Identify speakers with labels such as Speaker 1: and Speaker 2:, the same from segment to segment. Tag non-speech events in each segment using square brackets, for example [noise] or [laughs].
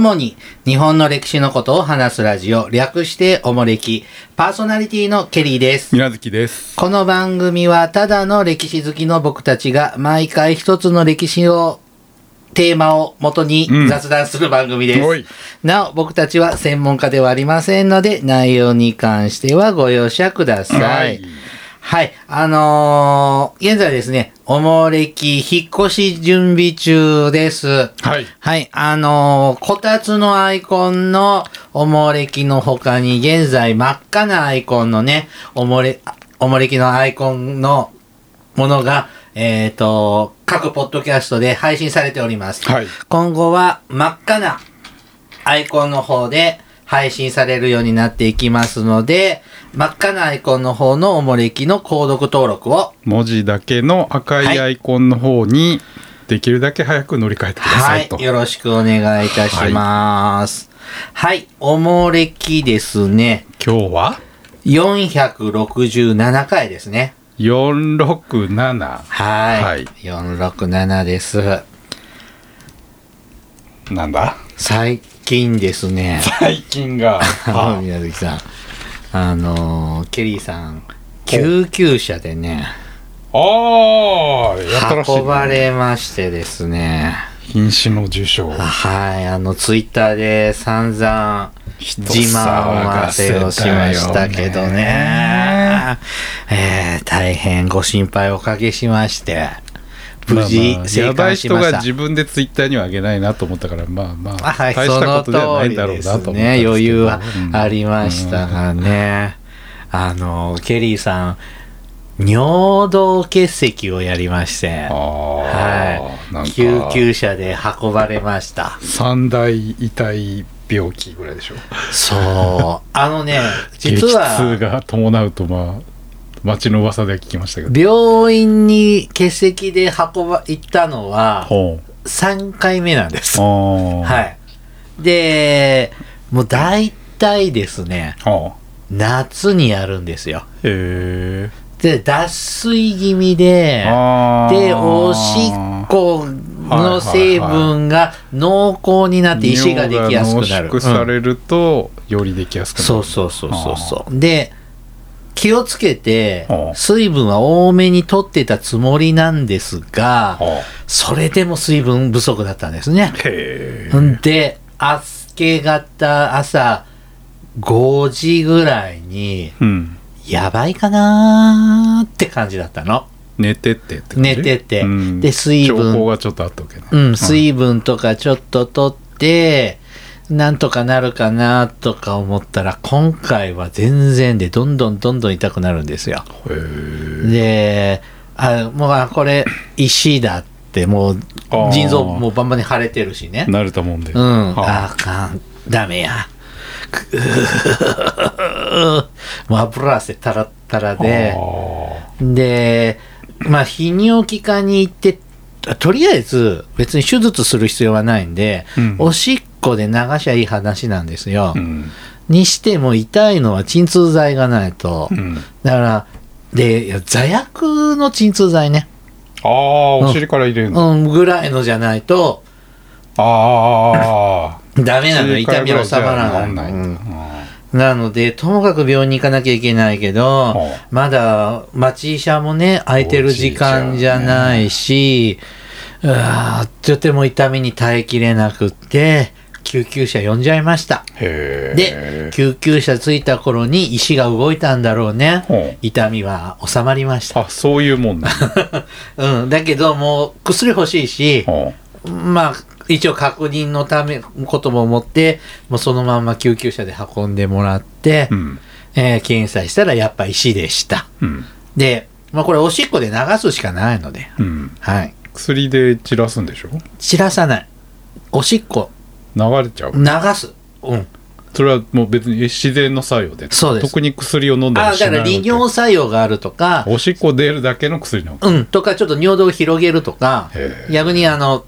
Speaker 1: 主に日本の歴史のことを話すラジオ、略しておもれき、パーソナリティのケリーです。
Speaker 2: みなずきです。
Speaker 1: この番組はただの歴史好きの僕たちが毎回一つの歴史をテーマを元に
Speaker 2: うん
Speaker 1: 雑談する番組です。
Speaker 2: おい
Speaker 1: なお、僕たちは専門家ではありませんので、内容に関してはご容赦ください。
Speaker 2: はい
Speaker 1: はい。あのー現在ですね、おもれき引っ越し準備中です。
Speaker 2: はい。
Speaker 1: はい。あのーこたつのアイコンのおもれきの他に、現在真っ赤なアイコンのね、おもれ、おもれきのアイコンのものが、えっ、と、各ポッドキャストで配信されております。
Speaker 2: はい。
Speaker 1: 今後は真っ赤なアイコンの方で配信されるようになっていきますので、真っ赤なアイコンの方のおもれきの購読登録を、
Speaker 2: 文字だけの赤いアイコンの方に、できるだけ早く乗り換えてくださいと。
Speaker 1: はい、よろしくお願いいたします。はい、おもれきですね。
Speaker 2: 今日は
Speaker 1: ？467回ですね。
Speaker 2: 467。
Speaker 1: はい。
Speaker 2: はい
Speaker 1: 467です。
Speaker 2: なんだ？
Speaker 1: 最近ですね。
Speaker 2: 最近が。[laughs]
Speaker 1: 宮崎さん。あのーケリーさん、救急車でね、
Speaker 2: あー、やったらしい、
Speaker 1: 運ばれましてですね。
Speaker 2: 瀕死の受賞。
Speaker 1: はい、あの、ツイッターで散々、
Speaker 2: 人
Speaker 1: 自慢わせをしましたけどね。えー大変ご心配おかけしまして、無事
Speaker 2: まあまあ
Speaker 1: 生
Speaker 2: やばい人
Speaker 1: 還しました。
Speaker 2: が自分でツイッターには上げないなと思ったから、まあまあ、
Speaker 1: あはい、
Speaker 2: 大したことではないんだろうなと思った
Speaker 1: ね。余裕は
Speaker 2: うん
Speaker 1: ありましたがね。あの、ケリーさん、尿道結石をやりまして、はい。
Speaker 2: か
Speaker 1: 救急車で運ばれました。
Speaker 2: 三大痛い病気ぐらいでしょ
Speaker 1: そう。あのね、実
Speaker 2: 激痛
Speaker 1: は、
Speaker 2: が伴うとまあ町の噂では聞きましたけど
Speaker 1: 病院に結石で運ば、行ったのは、
Speaker 2: ほ
Speaker 1: 3回目なんです。
Speaker 2: う
Speaker 1: は。
Speaker 2: はい
Speaker 1: で、もう大体ですね、
Speaker 2: は
Speaker 1: 夏にやるんですよ。
Speaker 2: あへえ
Speaker 1: で、脱水気味で、で、おしっこの成分が濃厚になって石ができやすくなる。
Speaker 2: 尿が濃縮さ
Speaker 1: うん
Speaker 2: れると、よりできやすくなる
Speaker 1: そうそうそうそうそう。で、気をつけて
Speaker 2: は、あ
Speaker 1: 水分は多めに取ってたつもりなんですが、
Speaker 2: は
Speaker 1: それでも水分不足だったんですね。で、明け方、朝5時ぐらいに、
Speaker 2: えうん。
Speaker 1: やばいかなーって感じだったの。
Speaker 2: 寝てってって感じ？
Speaker 1: 寝てて。
Speaker 2: うん。
Speaker 1: で水分。
Speaker 2: 兆候がちょっとあったわけね。
Speaker 1: うん、水分とかちょっと取って、なんとかなるかなとか思ったら、今回は全然でどんどんどんどん痛くなるんですよ。で、あ、もうあこれ石だって、もう腎臓もうバンバンに腫れてるしね。
Speaker 2: 慣れたもんで。
Speaker 1: うん、
Speaker 2: は
Speaker 1: あ。かん、ダメや。[laughs] もう油汗たらったらで、で、まあ、泌尿器科に行って、とりあえず別に手術する必要はないんで、
Speaker 2: うん。
Speaker 1: おしっこで流しゃいい話なんですよ。
Speaker 2: うん。
Speaker 1: にしても痛いのは鎮痛剤がないと。
Speaker 2: うん。
Speaker 1: だから、で、座薬の鎮痛剤ね。
Speaker 2: ああお尻から入れるの。
Speaker 1: うん、ぐらいのじゃないと、
Speaker 2: ああ
Speaker 1: ダメなの。痛み収まらない。
Speaker 2: な
Speaker 1: ので、ともかく病院に行かなきゃいけないけど
Speaker 2: は、
Speaker 1: まだ待ち医者もね、空いてる時間じゃないし、うわーとても痛みに耐えきれなくって、救急車呼んじゃいました。で、救急車着いた頃に石が動いたんだろうね。痛みは収まりました。
Speaker 2: あそういうもんな [laughs]
Speaker 1: うん、だけどもう薬欲しいし、
Speaker 2: ほ
Speaker 1: まあ、一応確認のため、ことも思って、もうそのまま救急車で運んでもらって、
Speaker 2: ううん
Speaker 1: えー検査したらやっぱ石でした。
Speaker 2: うん
Speaker 1: で、まあこれおしっこで流すしかないので、
Speaker 2: うん
Speaker 1: はい。
Speaker 2: 薬で散らすんでしょ？
Speaker 1: 散らさない。おしっこ、
Speaker 2: 流れちゃう。
Speaker 1: 流す。うん。
Speaker 2: それはもう別に自然の作用で。
Speaker 1: そうです。
Speaker 2: 特に薬を飲んだ
Speaker 1: あ、だから
Speaker 2: りしないわけ。
Speaker 1: 利尿作用があるとか、
Speaker 2: おしっこ出るだけの薬なの
Speaker 1: うん、とかちょっと尿道を広げるとか。逆にあの、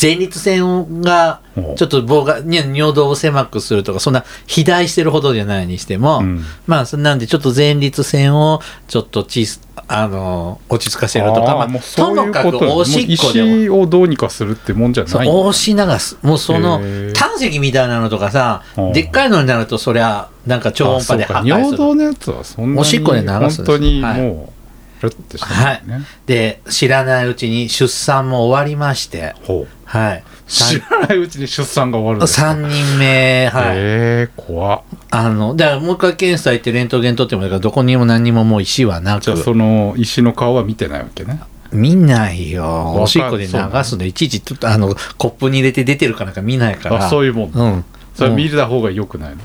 Speaker 1: 前立腺がちょっと棒が、ね、尿道を狭くするとか、そんな肥大してるほどじゃないにしても、
Speaker 2: うん。
Speaker 1: まあ、そなんでちょっと前立腺をちょっとちあの落ち着かせるとか、まあ
Speaker 2: もう、
Speaker 1: と。もかくおしっこで
Speaker 2: も。う
Speaker 1: も。
Speaker 2: 石をどうにかするってもんじゃ
Speaker 1: そう
Speaker 2: ない
Speaker 1: 押し流す。もうその胆石みたいなのとかさでっかいのになると、そりゃ、なんか超音波で破壊する。
Speaker 2: 尿道のやつはそんなに
Speaker 1: おしっこで流す
Speaker 2: 本当に
Speaker 1: はい
Speaker 2: もう、ルッてしてないね、
Speaker 1: で、知らないうちに出産も終わりまして、はい。
Speaker 2: 知らないうちに出産が終わるんですか
Speaker 1: ？3人目、はい。
Speaker 2: えー、怖っ
Speaker 1: あの、だからもう一回検査行ってレントゲン取ってもいいから、どこにも何にももう石はなく。
Speaker 2: じゃあその石の顔は見てないわけね
Speaker 1: 見ないよ。おしっこで流すの、いちいちちょっとあの、コップに入れて出てるかなんか見ないから。
Speaker 2: あそういうもん
Speaker 1: うん。
Speaker 2: それ見た方がよくないの？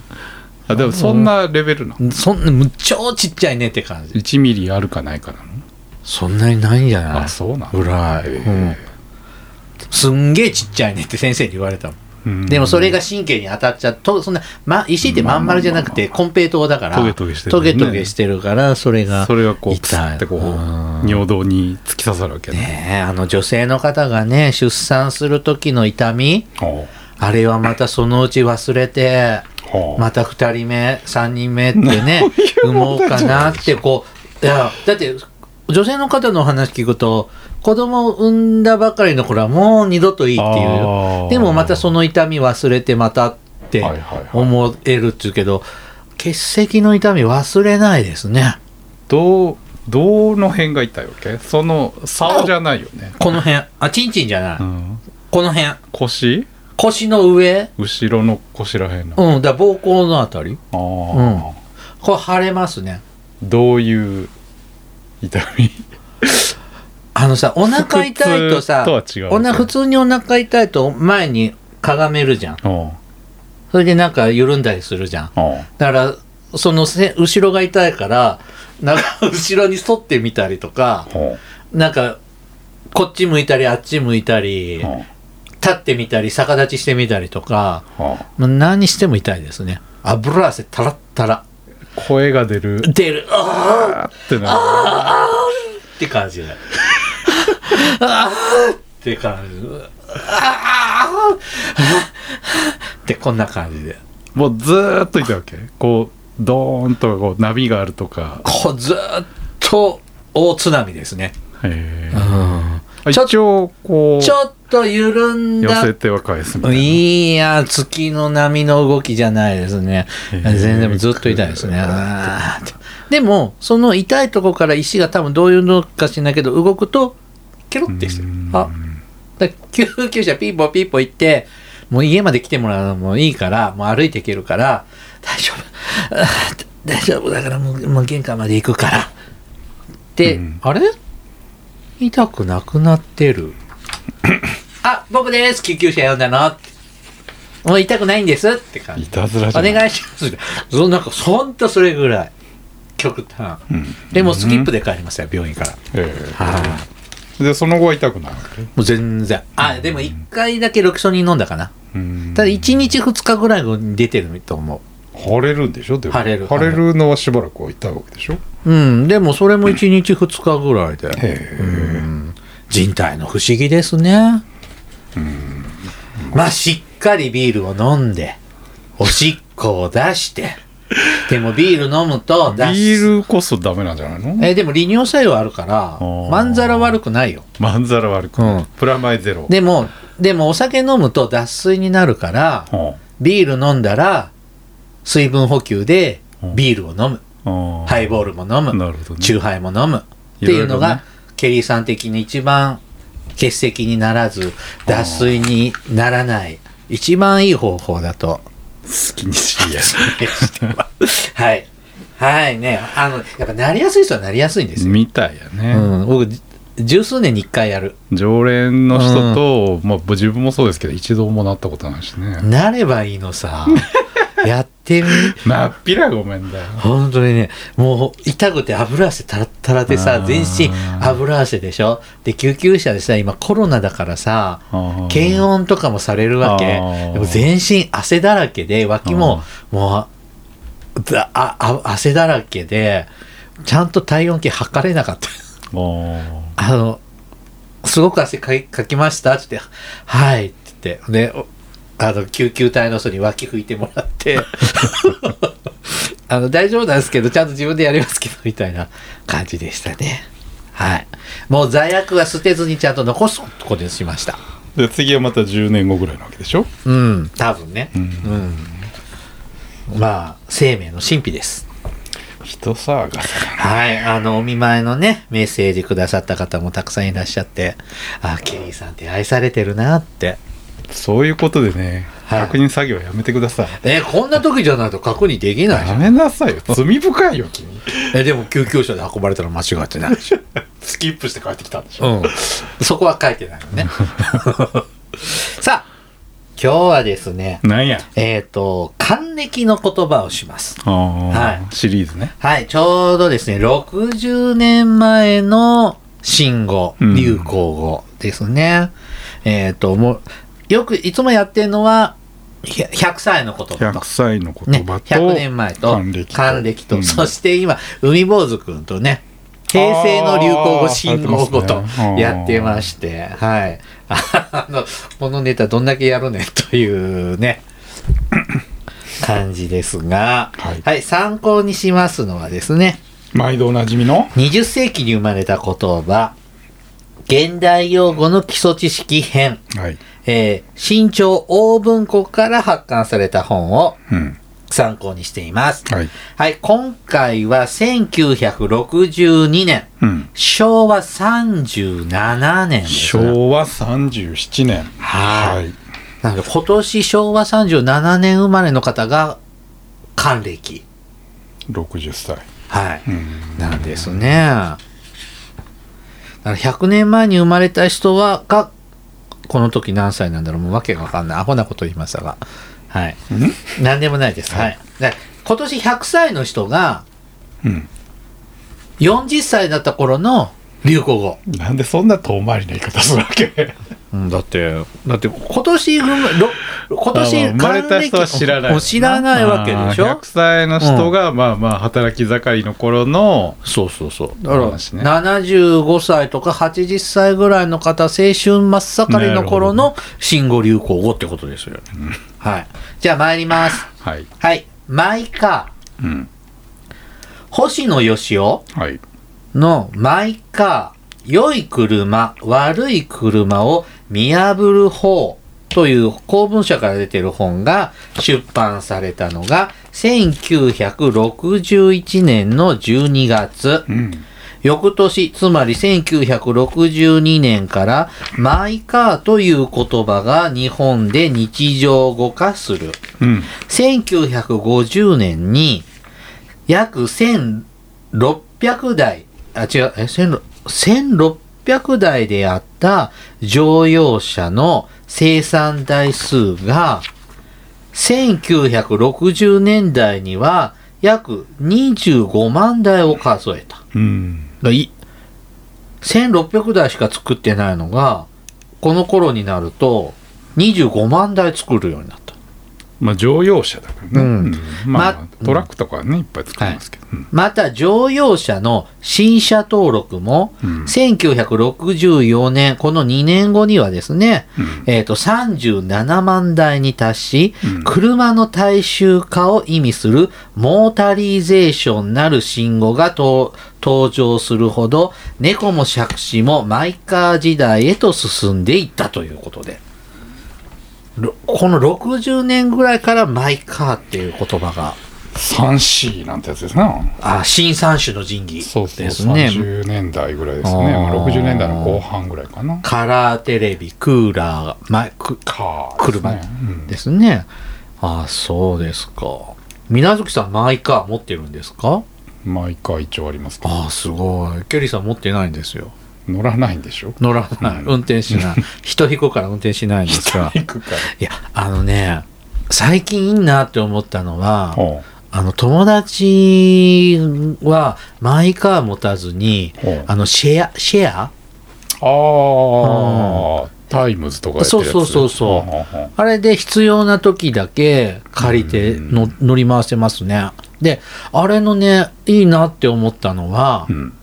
Speaker 2: あでもそんなレベルな
Speaker 1: そんな、む超ちっちゃいねって感じ。
Speaker 2: 1ミリあるかないかなの？
Speaker 1: そんなにないんじゃない？
Speaker 2: あそうなんだ
Speaker 1: ぐらい。
Speaker 2: へ
Speaker 1: うん。すんげえちっちゃいねって先生に言われたの。
Speaker 2: うん。
Speaker 1: でもそれが神経に当たっちゃう。と、そんな、ま、石ってまん丸じゃなくて、コンペイトーだから、
Speaker 2: トゲトゲしてる
Speaker 1: ト
Speaker 2: ね。
Speaker 1: ゲトゲしてるから、それが。
Speaker 2: それがこうってこう
Speaker 1: うん。
Speaker 2: 尿道に突き刺さるわけね
Speaker 1: ねえ、あの女性の方がね、出産する時の痛み、
Speaker 2: ほ
Speaker 1: あれはまたそのうち忘れて、また2人目、3人目ってね、産もうかなって、こう、いや、だって、女性の方のお話聞くと、子供を産んだばかりの頃はもう二度といいっていう。でもまたその痛み忘れてまたって思えるっていうけど、結石の痛み忘れないですね。
Speaker 2: どうどの辺が痛いわけ？その竿じゃないよね、
Speaker 1: この辺。あ、チンチンじゃない。
Speaker 2: うん、
Speaker 1: この辺。
Speaker 2: 腰？
Speaker 1: 腰の上？
Speaker 2: 後ろの腰らへんの、
Speaker 1: うん、だ膀胱のあたり？
Speaker 2: ああ、
Speaker 1: うんこれ腫れますね。
Speaker 2: どういう痛み？[laughs]
Speaker 1: あのさ、お腹痛いとさ、
Speaker 2: 普通とは違う
Speaker 1: おな普通にお腹痛いと前にかがめるじゃん。
Speaker 2: うん
Speaker 1: それでなんか緩んだりするじゃん。
Speaker 2: うん
Speaker 1: だから、そのせ後ろが痛いから、なんか [laughs] 後ろに反ってみたりとか、
Speaker 2: ほ
Speaker 1: なんか、こっち向いたり、あっち向いたり立ってみたり、逆立ちしてみたりとか、
Speaker 2: うほ
Speaker 1: もう何しても痛いですね。油汗たらったら。
Speaker 2: う声が出る
Speaker 1: 出る。あー
Speaker 2: あーってなる
Speaker 1: って感じで。[laughs] あーって感じ。あーってこんな感じで。
Speaker 2: もうずーっと痛いわけこうドーンとこう波があるとか
Speaker 1: こうずーっと大津波ですね。
Speaker 2: へえ
Speaker 1: うん
Speaker 2: 一応こう
Speaker 1: ちょっと緩ん
Speaker 2: 寄
Speaker 1: だ
Speaker 2: せては返すみたい
Speaker 1: いや、月の波の動きじゃないですね。全然ずっと痛いですね。でも、その痛いとこから石が多分どういうのかしないけど、動くと、ケロってして。あ、救急車ピーポーピーポー行って、もう家まで来てもらうのもいいから、もう歩いていけるから、大丈夫。[laughs] 大丈夫だからもうもう玄関まで行くから。で、
Speaker 2: うん
Speaker 1: あれ？痛くなくなってる。[coughs] あ、僕です。救急車呼んだの。もう痛くないんですって感じ。
Speaker 2: いたずらじ
Speaker 1: お
Speaker 2: ゃない
Speaker 1: 願いします。そなんか、ほんとそれぐらい。極端。
Speaker 2: うん
Speaker 1: でもスキップで帰りますよ、病院から。
Speaker 2: え
Speaker 1: はい、
Speaker 2: えでその後は痛くないわけ？
Speaker 1: もう全然。あ、でも一回だけロキソニン飲んだかな。
Speaker 2: うん
Speaker 1: ただ1日2日ぐらいに出てると思
Speaker 2: 腫れるんでしょ？でも。
Speaker 1: 腫れる。
Speaker 2: 腫れるのはしばらくは痛いわけでしょ？
Speaker 1: う。うん、でもそれも1日2日ぐらいで。うん。人体の不思議ですね。まあ、しっかりビールを飲んで、おしっこを出して、[laughs] でもビール飲むと
Speaker 2: ビ
Speaker 1: 出す。
Speaker 2: ールこそダメなんじゃないの？
Speaker 1: えーでも利尿作用あるから
Speaker 2: ー。
Speaker 1: まんざら悪くないよ。
Speaker 2: まんざら悪く。
Speaker 1: うん。
Speaker 2: プラマイゼロ。
Speaker 1: でもでもお酒飲むと脱水になるから
Speaker 2: は
Speaker 1: ビール飲んだら水分補給で
Speaker 2: うん。
Speaker 1: ビールを飲む。ハイボールも飲む。
Speaker 2: ね。
Speaker 1: チューハイも飲む。っていうのが
Speaker 2: いろいろね。
Speaker 1: ケリーさん的に一番欠席にならず脱水にならない一番いい方法だと。
Speaker 2: 好きにしや
Speaker 1: す [laughs] はい。はいね。あのやっぱなりやすい人はなりやすいんですよ、
Speaker 2: みたいやね、
Speaker 1: うん、僕じ十数年に一回やる。
Speaker 2: 常連の人と、まあ自分もそうですけど一度もなったことないしね。
Speaker 1: なればいいのさ [laughs] やってみ？
Speaker 2: なっぴらごめんだよ。
Speaker 1: 本当にね。もう痛くて油汗タラッタラで
Speaker 2: あ
Speaker 1: さ
Speaker 2: ー。
Speaker 1: 全身油汗でしょ？で救急車でさ今コロナだからさ
Speaker 2: あ
Speaker 1: 検温とかもされるわけ。でも全身汗だらけで脇ももうだああ汗だらけでちゃんと体温計測れなかった。
Speaker 2: あ
Speaker 1: あのすごく汗かきました？ってはい。って言って、で、おあの、救急隊の人に脇拭いてもらって、[laughs] あの、大丈夫なんですけど、ちゃんと自分でやりますけど、みたいな感じでしたね。はい。もう罪悪は捨てずにちゃんと残すことにしました。
Speaker 2: で次はまた10年後ぐらいなわけでしょ？
Speaker 1: うん、多分ね。
Speaker 2: う
Speaker 1: うんん。まあ、生命の神秘です。
Speaker 2: 人騒がせ
Speaker 1: はい。あの、お見舞いのね、メッセージくださった方もたくさんいらっしゃって、あ、ケリーさんって愛されてるなって。
Speaker 2: そういうことでね
Speaker 1: はい
Speaker 2: 確認作業やめてください、
Speaker 1: え、こんな時じゃないと確認できないじゃ
Speaker 2: や
Speaker 1: ん。
Speaker 2: めなさいよ [laughs] 罪深いよ君
Speaker 1: え、でも救急車で運ばれたら間違ってないでしょ。[laughs]
Speaker 2: スキップして帰ってきたんでしょ、
Speaker 1: うん。そこは書いてないのね。[laughs] さあ、今日はですね、
Speaker 2: なんや？
Speaker 1: えっ、と、還暦の言葉をします。はい
Speaker 2: シリーズね
Speaker 1: はい、ちょうどですね、60年前の新語、
Speaker 2: うん
Speaker 1: 流行語ですね。えっ、と、もう、よく、いつもやってるのは、ひゃ100歳の言葉と。
Speaker 2: 100。歳の
Speaker 1: ね
Speaker 2: 言葉、と、
Speaker 1: 100年前と
Speaker 2: 還暦と。うん。
Speaker 1: そして今海坊主くんとね平成の流行語新語語と
Speaker 2: やってま
Speaker 1: してはい。あのこのネタどんだけやるねんというね感じですが、
Speaker 2: はい。
Speaker 1: はい、参考にしますのはですね
Speaker 2: 毎度おなじみの
Speaker 1: ？20世紀に生まれた言葉現代用語の基礎知識編、
Speaker 2: はい、
Speaker 1: えー新潮大文庫から発刊された本を
Speaker 2: うん、
Speaker 1: 参考にしています。
Speaker 2: はい、
Speaker 1: はい、今回は1962年、
Speaker 2: うん、
Speaker 1: 昭和37年ですね。
Speaker 2: 昭和37年
Speaker 1: はい
Speaker 2: はい
Speaker 1: なので今年昭和37年生まれの方が還暦。
Speaker 2: 60歳
Speaker 1: はい。
Speaker 2: うん
Speaker 1: なんですね。だから100年前に生まれた人は、が、この時何歳なんだろうもうわけがわかんない。アホなこと言いましたが。はい。
Speaker 2: うん？
Speaker 1: なんでもないです。はい。で今年100歳の人が、
Speaker 2: うん
Speaker 1: 40歳だった頃の流行語。
Speaker 2: なんでそんな遠回りな言い方するわけ？
Speaker 1: うん、だって、だって今年生ま、ろ今年
Speaker 2: 生まれた人は知らない
Speaker 1: もう知らないわけでしょ？
Speaker 2: あー100歳の人が、まあまあ働き盛りの頃の
Speaker 1: そうそうそう。だから、
Speaker 2: 話ね
Speaker 1: 75歳とか80歳ぐらいの方、青春真っ盛りの頃の新語・流行語ってことですよね。はい。じゃあ参ります。
Speaker 2: はい
Speaker 1: はい。マイカー。
Speaker 2: うん
Speaker 1: 星野義雄
Speaker 2: はい
Speaker 1: のマイカー、良い車、悪い車を見破る方という公文社から出てる本が出版されたのが1961年の12月。
Speaker 2: うん
Speaker 1: 翌年、つまり1962年からマイカーという言葉が日本で日常語化する。
Speaker 2: うん
Speaker 1: 1950年に約1600台、あ、違う、え、1600 1600台であった乗用車の生産台数が、1960年代には約25万台を数えた。
Speaker 2: うん
Speaker 1: だい1600台しか作ってないのが、この頃になると25万台作るようになった。
Speaker 2: まあ乗用車だからね、
Speaker 1: うん。
Speaker 2: まあ、
Speaker 1: ま
Speaker 2: トラックとかはねいっぱい作りますけど、うん
Speaker 1: また乗用車の新車登録も、
Speaker 2: うん。
Speaker 1: 1964年、この2年後にはですね、
Speaker 2: うん。
Speaker 1: えっ、と、37万台に達し、
Speaker 2: うん。
Speaker 1: 車の大衆化を意味するモータリーゼーションなる信号がと登場するほど、猫も杓子もマイカー時代へと進んでいったということで。ろこの60年ぐらいからマイカーっていう言葉が、
Speaker 2: 3C なんてやつですな。
Speaker 1: あ、新三種の神器。
Speaker 2: そうそう
Speaker 1: ですね。
Speaker 2: 30年代ぐらいですね、まあ、
Speaker 1: あー
Speaker 2: 60年代の後半ぐらいかな。
Speaker 1: カラーテレビ、クーラー、マイク
Speaker 2: カー
Speaker 1: 車
Speaker 2: ですね。うん。
Speaker 1: ああ、そうですか。水月さん、マイカー持ってるんですか？
Speaker 2: 毎回一応あります
Speaker 1: あ、すごい。ケリーさん持ってないんですよ。
Speaker 2: 乗らないんでしょ？
Speaker 1: 乗らない。
Speaker 2: うん。
Speaker 1: 運転しない。[laughs] 人引くから運転しないんですが。
Speaker 2: 行くから。
Speaker 1: いや、あのね、最近いいなって思ったのは、
Speaker 2: ほ
Speaker 1: あの、友達はマイカー持たずにあの、シェア、シェア？
Speaker 2: ああ、タイムズとかやってるやつ。
Speaker 1: そうそうそうそう。
Speaker 2: ほほほ
Speaker 1: あれで必要な時だけ借りて
Speaker 2: うん。
Speaker 1: の乗り回せますね。で、あれのね、いいなって思ったのは
Speaker 2: う、ん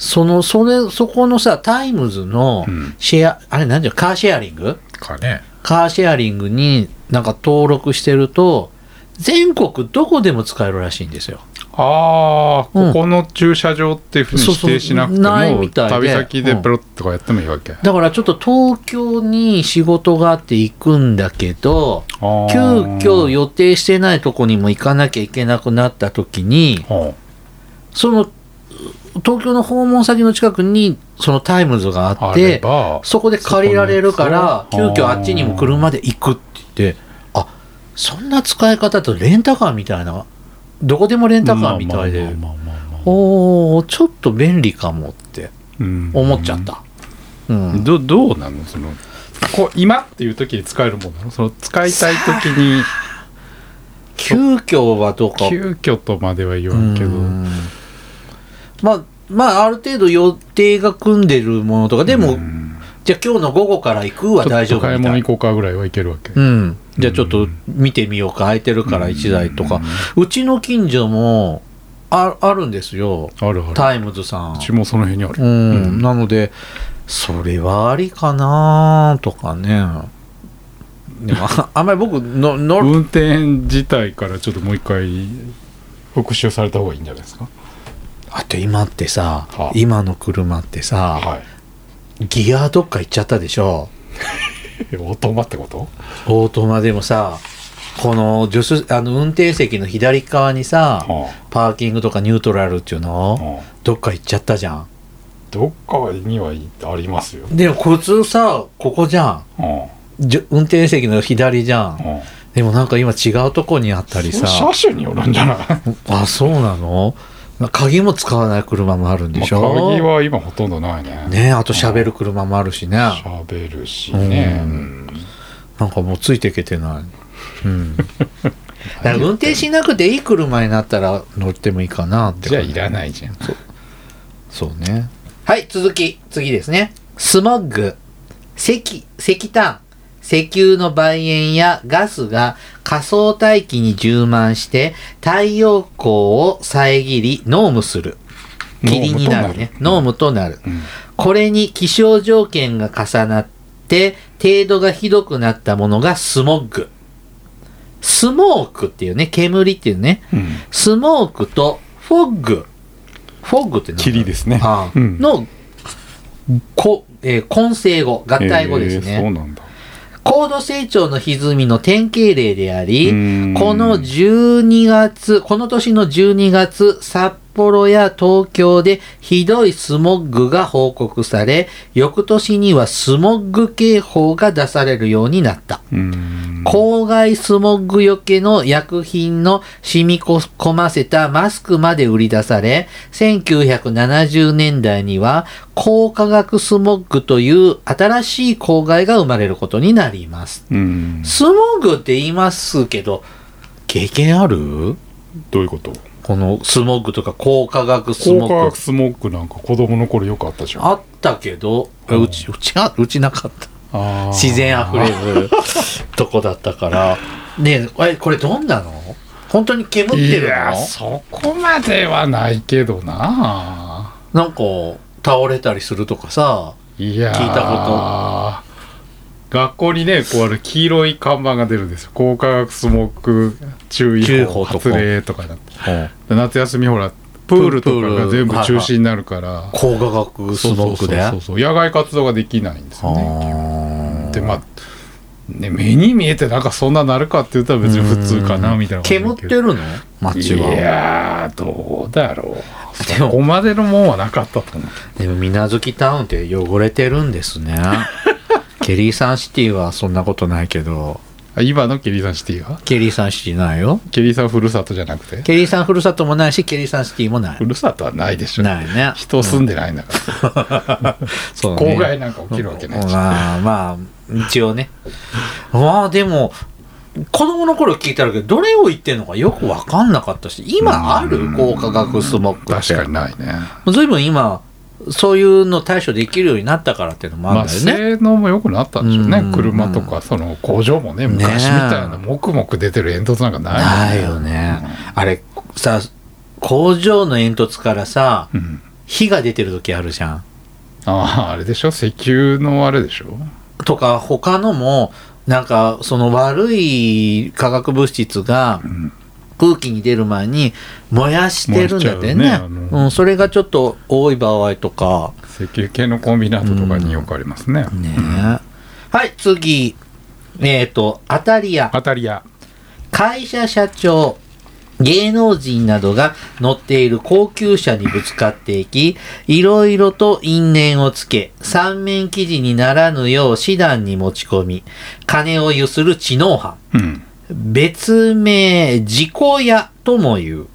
Speaker 1: その、それ、そこのさ、タイムズの
Speaker 2: うん。
Speaker 1: シェア、あれなんじゃ、カーシェアリング？
Speaker 2: かね。
Speaker 1: カーシェアリングになんか登録してると、全国どこでも使えるらしいんですよ。
Speaker 2: ああ、
Speaker 1: うん。
Speaker 2: ここの駐車場っていうふうに指定しなくても旅先でペロッとかやってもいいわけ、
Speaker 1: だからちょっと東京に仕事があって行くんだけど、急遽予定してないとこにも行かなきゃいけなくなった時に、
Speaker 2: は
Speaker 1: その東京の訪問先の近くにそのタイムズがあって、
Speaker 2: ば
Speaker 1: そこで借りられるから、急遽あっちにも車で行くって言って、あそんな使い方とレンタカーみたいな、どこでもレンタカーみたいで、おおちょっと便利かもって
Speaker 2: うん。
Speaker 1: 思っちゃった。うん。
Speaker 2: どどうなの？そのこう今っていう時に使えるもんなの？その使いたい時に。[laughs]
Speaker 1: 急遽はどうか。
Speaker 2: 急遽とまでは言わんけど。
Speaker 1: うんまあ、まあ、ある程度予定が組んでるものとか、でも、
Speaker 2: うん
Speaker 1: じゃあ今日の午後から行くは大丈
Speaker 2: ちょっと買い
Speaker 1: 夫みたい
Speaker 2: 物行こうかぐらいはいけるわけ、
Speaker 1: うん。じゃあちょっと見てみようか。空いてるから1台とか。うちの近所もああるんですよ。
Speaker 2: あるある
Speaker 1: タイムズさん
Speaker 2: う。ちもその辺にある、
Speaker 1: うん。
Speaker 2: うん
Speaker 1: なので、それはありかなとかね。でも、あ [laughs] あんまり僕の、乗る、
Speaker 2: 運転自体からちょっともう一回復習された方がいいんじゃないですか？
Speaker 1: あと今ってさ、
Speaker 2: はあ。
Speaker 1: 今の車ってさ、
Speaker 2: はい。
Speaker 1: ギアどっか行っちゃったでしょ？
Speaker 2: え [laughs] オートマってこと？
Speaker 1: オートマでもさ、この助手、あの運転席の左側にさ、
Speaker 2: は
Speaker 1: パーキングとかニュートラルっていう
Speaker 2: あ
Speaker 1: の？
Speaker 2: はあ。
Speaker 1: どっか行っちゃったじゃん。
Speaker 2: どっかにはありますよ、
Speaker 1: でも普通さ、ここじゃん。
Speaker 2: は
Speaker 1: じゅ運転席の左じゃん。でもなんか今違うとこにあったり
Speaker 2: あ
Speaker 1: さ。
Speaker 2: 車種によるんじゃない？[laughs]
Speaker 1: あ、そうなの？鍵も使わない車もあるんでしょ、
Speaker 2: まあ鍵は今ほとんどないね
Speaker 1: ねあと喋る車もあるしね。
Speaker 2: 喋るしね、
Speaker 1: う
Speaker 2: うんん
Speaker 1: なんかもうついていけてない。うん。[laughs] だから運転しなくていい車になったら乗ってもいいかなって。
Speaker 2: じゃあいらないじゃん
Speaker 1: そうね。はい、続き。次ですね。スモッグ。石、石炭。石油の売煙やガスが仮想大気に充満して太陽光を遮り濃霧する。霧になるね。濃霧となる。
Speaker 2: うん
Speaker 1: これに気象条件が重なって程度がひどくなったものがスモッグ。スモークっていうね、煙っていうね。
Speaker 2: うん
Speaker 1: スモークとフォッグ。フォッグって何だ
Speaker 2: 霧ですね
Speaker 1: ああ
Speaker 2: うん
Speaker 1: の、こ、えー混成語、合体語です
Speaker 2: えー
Speaker 1: ね。
Speaker 2: そうなんだ
Speaker 1: 高度成長の歪みの典型例であり、
Speaker 2: うん。
Speaker 1: この12月、この年の12月、札幌や東京でひどいスモッグが報告され、翌年にはスモッグ警報が出されるようになった。
Speaker 2: うん
Speaker 1: 郊外スモッグよけの薬品の染み込ませたマスクまで売り出され、1970年代には高化学スモッグという新しい公害が生まれることになります。
Speaker 2: うん
Speaker 1: スモッグって言いますけど、経験ある？
Speaker 2: どういうこと？
Speaker 1: このスモッグとか高化学スモッグ
Speaker 2: 高化学。スモークなんか子供の頃よくあったじゃん
Speaker 1: あったけど、
Speaker 2: うん
Speaker 1: うち、うちは、うちなかった。自然あふれるとこだったから。[laughs] ねえ、えこれどんなの？本当に煙って
Speaker 2: い
Speaker 1: る
Speaker 2: や
Speaker 1: の
Speaker 2: そこまではないけどな
Speaker 1: なんか、倒れたりするとかさ。
Speaker 2: いやー
Speaker 1: 聞いた
Speaker 2: 学校にねこうある黄色い看板が出るんですよ。高化学スモーク注意報発令とかなって。で夏休みほらプールとかが全部中止になるから。
Speaker 1: 高化学スモッグで？
Speaker 2: そうそう野外活動ができないんですよねでまあね、目に見えてなんかそんななるかって言ったら別に普通かなみたいな
Speaker 1: 煙ってるの？街
Speaker 2: い
Speaker 1: は。
Speaker 2: やーどうだろう。
Speaker 1: でも。
Speaker 2: そこまでのもんはなかったと思う。
Speaker 1: でも、水無月タウンって汚れてるんですね。ケリーサンシティはそんなことないけど、
Speaker 2: あ今のケリーサンシティは？
Speaker 1: ケリーサンシティないよ。
Speaker 2: ケリーさんふるさとじゃなくて？
Speaker 1: ケリーサンふるさともないし、ケリーサンシティもない
Speaker 2: ふ。るさとはないでしょ
Speaker 1: ないね。
Speaker 2: 人住んでないんだから、[laughs]
Speaker 1: そうね
Speaker 2: 公害なんか起きるわけないし、
Speaker 1: まあまあ、一応ね。まあでも、子供の頃聞いたけど、どれを言ってんのかよくわかんなかったし、今ある高化学スモッグって。
Speaker 2: 確かにないね
Speaker 1: ずいぶん今、そういうの対処できるようになったからっていうのもあ
Speaker 2: まあ
Speaker 1: るんだよね。
Speaker 2: 性能も良くなったんでしょうね、
Speaker 1: うん。
Speaker 2: 車とかその工場もね
Speaker 1: ね
Speaker 2: 昔みたいなもくもく出てる煙突なんかない
Speaker 1: ないよね。あれ、さ、工場の煙突からさ、
Speaker 2: うん。
Speaker 1: 火が出てる時あるじゃん。
Speaker 2: あああれでしょ？石油のあれでしょ？
Speaker 1: とか他のもなんかその悪い化学物質が
Speaker 2: ん
Speaker 1: 空気に出る前に燃やしてるんだってね。
Speaker 2: ね
Speaker 1: うん、それがちょっと多い場合とか。
Speaker 2: 石油系のコンビナートとかによくありますね、
Speaker 1: ね。はい次。えっ、と当たり屋
Speaker 2: 当たり屋
Speaker 1: 会社社長芸能人などが乗っている高級車にぶつかっていき、いろいろと因縁をつけ、三面記事にならぬよう師団に持ち込み、金をゆする知能犯。
Speaker 2: うん
Speaker 1: 別名、事故屋とも言う。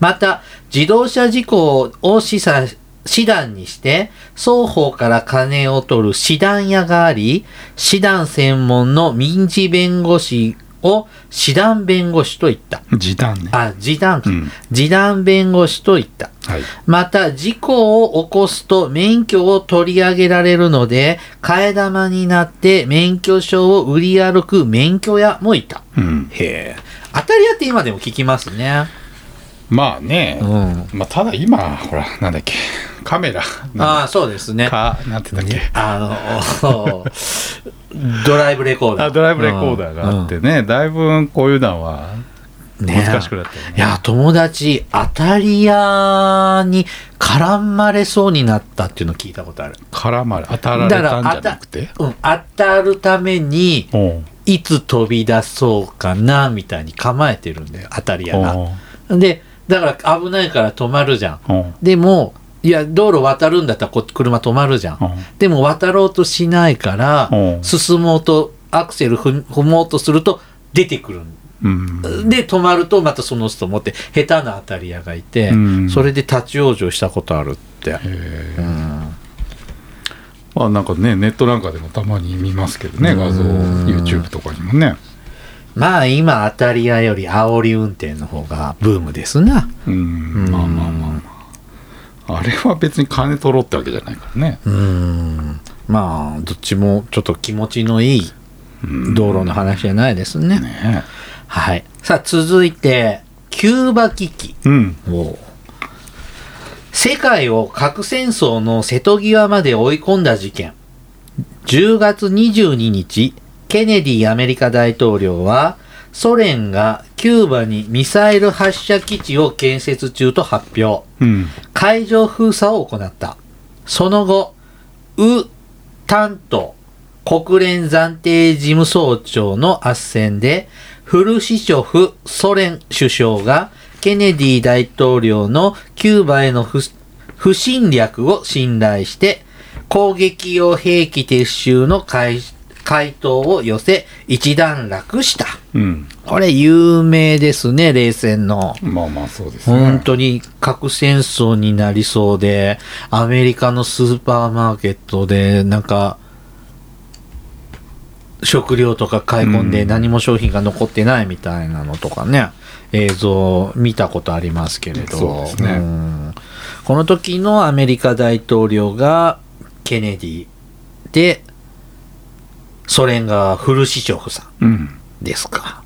Speaker 1: また、自動車事故を示唆、師団にして、双方から金を取る師団屋があり、師団専門の民事弁護士を師団弁護士と言った。
Speaker 2: 時短ね
Speaker 1: あ、示談か、
Speaker 2: うん
Speaker 1: 示談弁護士と言った。
Speaker 2: はい
Speaker 1: また、事故を起こすと免許を取り上げられるので、替え玉になって免許証を売り歩く免許屋もいた。
Speaker 2: うん
Speaker 1: へえ。当たり屋って今でも聞きますね。
Speaker 2: まあね、
Speaker 1: うん。
Speaker 2: まあただ今ほらなんだっけカメラ
Speaker 1: ああ、そうですね。
Speaker 2: かなんてだっけ
Speaker 1: あの、ドライブレコーダー。
Speaker 2: あドライブレコーダーがあってね、だいぶこういうのは
Speaker 1: うんね
Speaker 2: 難しくなったよね
Speaker 1: いや、友達、当たり屋に絡まれそうになったっていうのを聞いたことある。
Speaker 2: 絡まれ当たられたんじゃなくて？
Speaker 1: うん、当たるために、いつ飛び出そうかな、みたいに構えてるんだよ、当たり屋
Speaker 2: お
Speaker 1: が。で、だから危ないから止まるじゃん。でも、いや、道路渡るんだったらこ車止まるじゃん。
Speaker 2: おう
Speaker 1: でも渡ろうとしないから
Speaker 2: う、ん。
Speaker 1: 進もうと、アクセル踏踏もうとすると出てくるん
Speaker 2: うん。
Speaker 1: で、止まるとまたその人持って、下手な当たり屋がいて、
Speaker 2: うん。
Speaker 1: それで立ち往生したことあるって。
Speaker 2: まあなんかねネットなんかでもたまに見ますけどね画像
Speaker 1: うん
Speaker 2: YouTube とかにもね。
Speaker 1: まあ今当たり屋より煽り運転の方がブームですな。
Speaker 2: うん。まあまあまあまああれは別に金取ろうってわけじゃないからね
Speaker 1: うん。まあ、どっちもちょっと気持ちのいい
Speaker 2: うん
Speaker 1: 道路の話じゃないですね。
Speaker 2: ね
Speaker 1: はい。さあ続いて、キューバ危機。
Speaker 2: うん
Speaker 1: 世界を核戦争の瀬戸際まで追い込んだ事件。10月22日、ケネディアメリカ大統領は、ソ連がキューバにミサイル発射基地を建設中と発表。
Speaker 2: うん
Speaker 1: 海上封鎖を行った。その後、ウ・タント国連暫定事務総長の斡旋で、フルシチョフソ連首相がケネディ大統領のキューバへの不不侵略を信頼して、攻撃用兵器撤収の回回答を寄せ、一段落した。
Speaker 2: うん。
Speaker 1: これ有名ですね、冷戦の。
Speaker 2: まあまあそうです
Speaker 1: 本
Speaker 2: ね
Speaker 1: 当に核戦争になりそうで、アメリカのスーパーマーケットで、なんか、食料とか買い込んで
Speaker 2: うん。
Speaker 1: 何も商品が残ってないみたいなのとかね、映像見たことありますけれど、
Speaker 2: そうですね。
Speaker 1: ん。この時のアメリカ大統領がケネディで、ソ連がフルシチョフさん。
Speaker 2: うん
Speaker 1: ですか。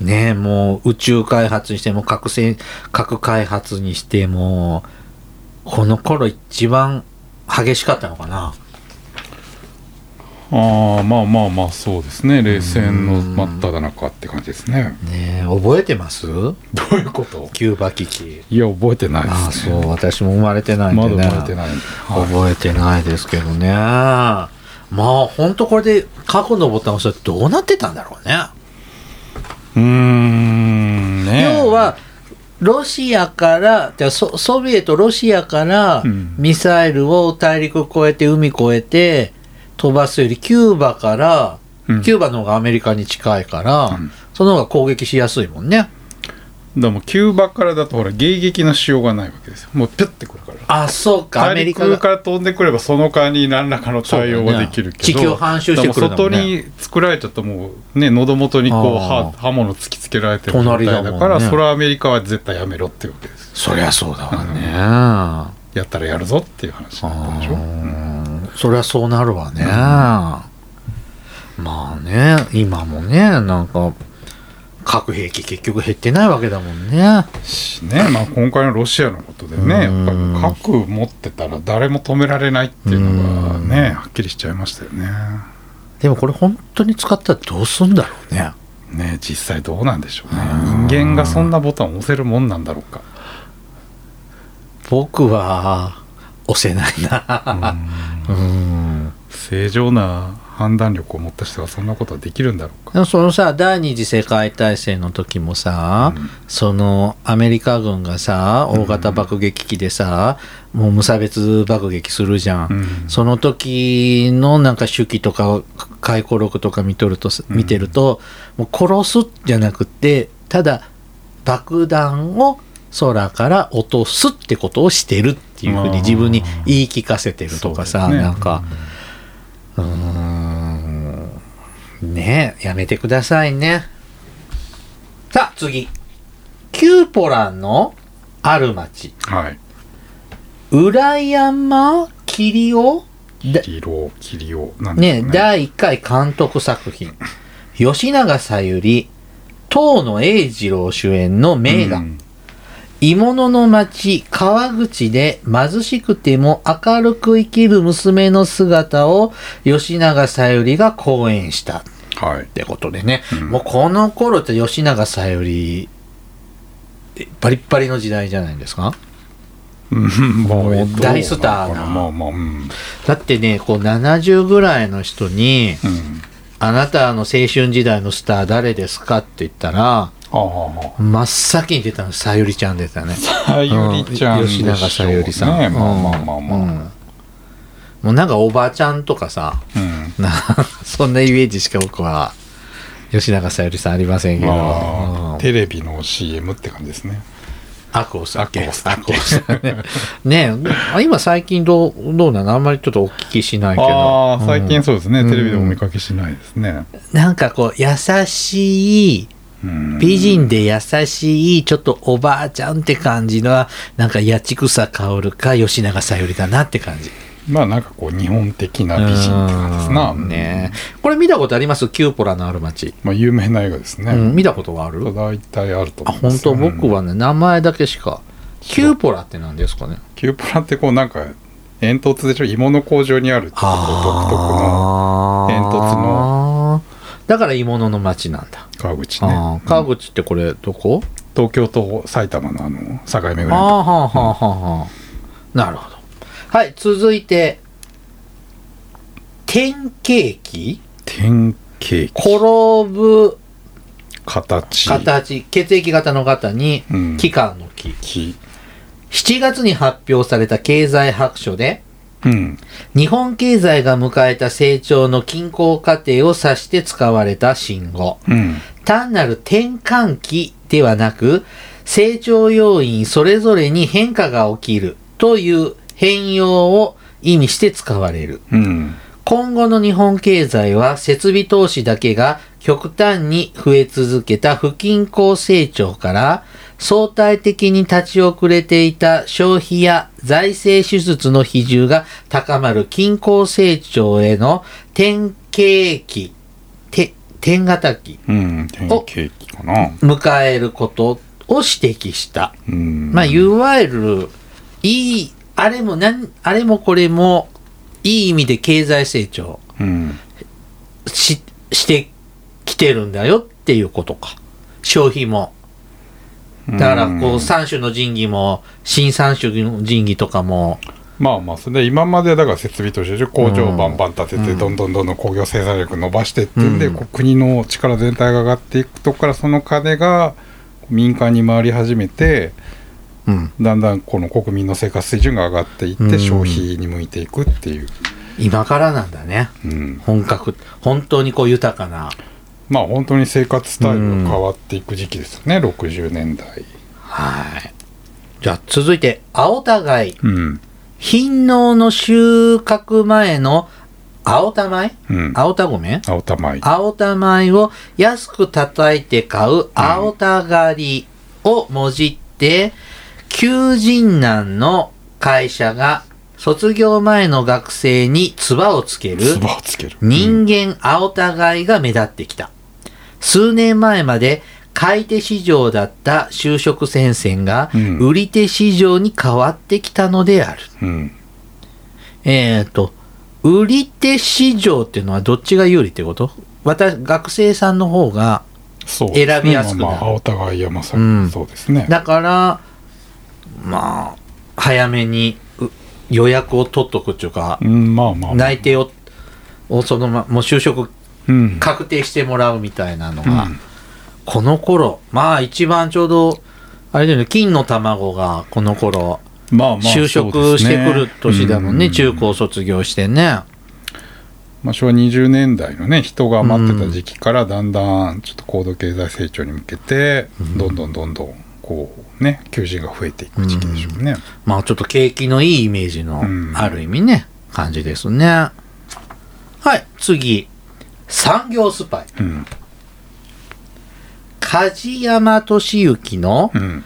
Speaker 1: ねえ、もう宇宙開発にしても核戦、核開発にしても、この頃一番激しかったのかな。
Speaker 2: ああまあまあまあそうですね冷戦の真っ只中って感じですね
Speaker 1: ねえ、覚えてます？
Speaker 2: どういうこと？
Speaker 1: キューバ危機。
Speaker 2: いや覚えてない
Speaker 1: ああ、
Speaker 2: ですね
Speaker 1: そう、私も生まれてないん
Speaker 2: ま
Speaker 1: でね。
Speaker 2: だ覚えてないはい
Speaker 1: 覚えてないですけどね。まあ、ほんとこれで過去のボタンを押したらどうなってたんだろうね。
Speaker 2: うーんね
Speaker 1: 要は、ロシアから、じゃあソソビエト、ロシアから
Speaker 2: うん
Speaker 1: ミサイルを大陸越えて、海越えて飛ばすより、キューバから、
Speaker 2: うん
Speaker 1: キューバの方がアメリカに近いから、
Speaker 2: うん
Speaker 1: その方が攻撃しやすいもんね。
Speaker 2: でもキューバからだとほら迎撃のしようがないわけですよ。もうピュッてくるから。
Speaker 1: あ、そうか、ア
Speaker 2: 大
Speaker 1: メリカ
Speaker 2: から飛んでくればその間に何らかの対応はできるけど、
Speaker 1: ね地球反射してくるね
Speaker 2: 外に作られちゃったもうね喉元にこう
Speaker 1: あ
Speaker 2: 刃
Speaker 1: ー。
Speaker 2: 刃物突きつけられてる状態
Speaker 1: 隣だ
Speaker 2: からそれはアメリカは絶対やめろっていうわけです。
Speaker 1: そりゃそうだわね。
Speaker 2: やったらやるぞっていう話だったでしょ、
Speaker 1: う
Speaker 2: うん
Speaker 1: んそりゃそうなるわね。まあね、今もね、なんか、核兵器結局減ってないわけだもんね。
Speaker 2: しね、まあ、今回のロシアのことでねやっぱ核持ってたら誰も止められないっていうのがねはっきりしちゃいましたよね。
Speaker 1: でもこれ本当に使ったらどうすんだろうね。
Speaker 2: ね実際どうなんでしょうね人間がそんなボタンを押せるもんなんだろうか。
Speaker 1: 僕は押せないな。うん。
Speaker 2: 正常な判断力を持った人がそんなことはできるんだろうか。
Speaker 1: そのさ第二次世界大戦の時もさ、
Speaker 2: うん。
Speaker 1: そのアメリカ軍がさ大型爆撃機でさ、もう無差別爆撃するじゃん、
Speaker 2: うん。
Speaker 1: その時のなんか手記とか回顧録とか見とると見てると、もう殺すじゃなくてただ爆弾を空から落とすってことをしてるっていうふうに自分に言い聞かせてるとかさ、
Speaker 2: ね。
Speaker 1: なんかうーんねえやめてくださいね。さあ次。キューポランのある町。
Speaker 2: はい。
Speaker 1: 裏山霧尾だ
Speaker 2: キリオ、キリオな
Speaker 1: ね
Speaker 2: すかね。
Speaker 1: 第1回監督作品。[laughs] 吉永小百合東野栄二郎主演の名画、
Speaker 2: うん
Speaker 1: 鋳物の町川口で貧しくても明るく生きる娘の姿を吉永小百合が講演したっ
Speaker 2: はい。
Speaker 1: てことでね、
Speaker 2: うん
Speaker 1: もうこの頃って吉永小百合えバリッバリの時代じゃないですか？もう
Speaker 2: えっと
Speaker 1: 大スターな
Speaker 2: まあまあ、うん。
Speaker 1: だってねこう70ぐらいの人に
Speaker 2: うん。
Speaker 1: 「あなたの青春時代のスター誰ですか?」って言ったら。真っ先に出たのさゆりちゃん出たね。
Speaker 2: さゆりちゃんうね。
Speaker 1: 吉永小百合さん、
Speaker 2: まあまあまあまあ。
Speaker 1: うん。もうなんかおばちゃんとかさ
Speaker 2: うん。
Speaker 1: な [laughs] そんなイメージしか僕は吉永小百合さんありませんけど、
Speaker 2: まあ、
Speaker 1: うん。
Speaker 2: テレビの CM って感じですね。
Speaker 1: アクオスだっけ？
Speaker 2: アクオスだ
Speaker 1: ね。ね今最近どうどうなの？あんまりちょっとお聞きしないけど。
Speaker 2: ああ、最近そうですね、
Speaker 1: うん
Speaker 2: テレビでお見かけしないですね。
Speaker 1: なんかこう優しい
Speaker 2: うん
Speaker 1: 美人で優しいちょっとおばあちゃんって感じのはなんか八千草薫か吉永小百合だなって感じ。
Speaker 2: まあなんかこう日本的な美人って感じですな。
Speaker 1: うん。ね。これ見たことあります？キューポラのある街、
Speaker 2: まあ有名な映画ですね。
Speaker 1: うん、見たことはある？
Speaker 2: 大体あると
Speaker 1: あ
Speaker 2: 思います。
Speaker 1: 本当？僕
Speaker 2: は。
Speaker 1: はね名前だけしか。キューポラって何ですかね？
Speaker 2: キューポラってこうなんか煙突でしょ？芋の工場にあるちょっと独特の煙突の
Speaker 1: だから鋳物の町なんだ、
Speaker 2: 川口ね。
Speaker 1: 川口ってこれどこ、
Speaker 2: 東京と埼玉のあの境目ぐらいの
Speaker 1: ああはあはあはあはあなるほど。はい続いて典型機
Speaker 2: 典型
Speaker 1: 転ぶ
Speaker 2: 形。
Speaker 1: 形。血液型の型に
Speaker 2: うん。
Speaker 1: 期間の期
Speaker 2: 木
Speaker 1: 7月に発表された経済白書で
Speaker 2: うん。
Speaker 1: 日本経済が迎えた成長の均衡過程を指して使われた信号。
Speaker 2: うん。
Speaker 1: 単なる転換期ではなく成長要因それぞれに変化が起きるという変容を意味して使われる。
Speaker 2: うん。
Speaker 1: 今後の日本経済は設備投資だけが極端に増え続けた不均衡成長から相対的に立ち遅れていた消費や財政支出の比重が高まる均衡成長への典型期、て点型期
Speaker 2: うん典型期かな
Speaker 1: 迎えることを指摘した。
Speaker 2: うん
Speaker 1: まあ、いわゆる、いい、あれもなん、あれもこれも、いい意味で経済成長
Speaker 2: うん
Speaker 1: し、してきてるんだよっていうことか。消費も。だから、こう、三種の神器も、新三種の神器とかも、
Speaker 2: まあまあそれで今までだから設備として工場をバンバン建てて
Speaker 1: うん
Speaker 2: どんどんどんどん工業生産力伸ばしてっていうんで、国の力全体が上がっていくとこからその金が民間に回り始めて
Speaker 1: うん。
Speaker 2: だんだんこの国民の生活水準が上がっていって、
Speaker 1: うん
Speaker 2: 消費に向いていくっていう、
Speaker 1: 今からなんだね。
Speaker 2: うん、
Speaker 1: 本格、本当にこう豊かな。
Speaker 2: まあ本当に生活スタイルが変わっていく時期ですよね、60年代。
Speaker 1: はい。じゃあ、続いて、青互い。
Speaker 2: うん。
Speaker 1: 貧農の収穫前の青田米？
Speaker 2: うん。
Speaker 1: 青田米？
Speaker 2: 青田米。
Speaker 1: 青田米を安く叩いて買う青田狩りをもじって、求人難の会社が卒業前の学生に唾をつける
Speaker 2: つばをつける。
Speaker 1: 人間青田買いが目立ってきた。数年前まで買い手市場だった就職戦線が
Speaker 2: うん。
Speaker 1: 売り手市場に変わってきたのである。
Speaker 2: うん。
Speaker 1: えっ、と、売り手市場っていうのはどっちが有利ってこと？私、学生さんの方が、選びやすくなる。
Speaker 2: まあまあお互い山さ
Speaker 1: うん。
Speaker 2: んそうですね。
Speaker 1: だから、まあ、早めにう予約を取っとくっていうか、
Speaker 2: うんまあまあ。
Speaker 1: 内定を、をそのま、もう就職
Speaker 2: うん
Speaker 1: 確定してもらうみたいなのが、
Speaker 2: うん
Speaker 1: この頃、まあ一番ちょうど、あれだよね、金の卵がこの頃、
Speaker 2: まあまあ
Speaker 1: 就職してくる年だもんね、中高卒業してね。
Speaker 2: まあ、昭和20年代のね人が待ってた時期からだんだんちょっと高度経済成長に向けてどんどんどんどんこうね求人が増えていく時期でしょうね。
Speaker 1: まあちょっと景気のいいイメージの
Speaker 2: うん
Speaker 1: ある意味ね、感じですね。はい、次。産業スパイ。
Speaker 2: うん
Speaker 1: 梶山敏之の
Speaker 2: うん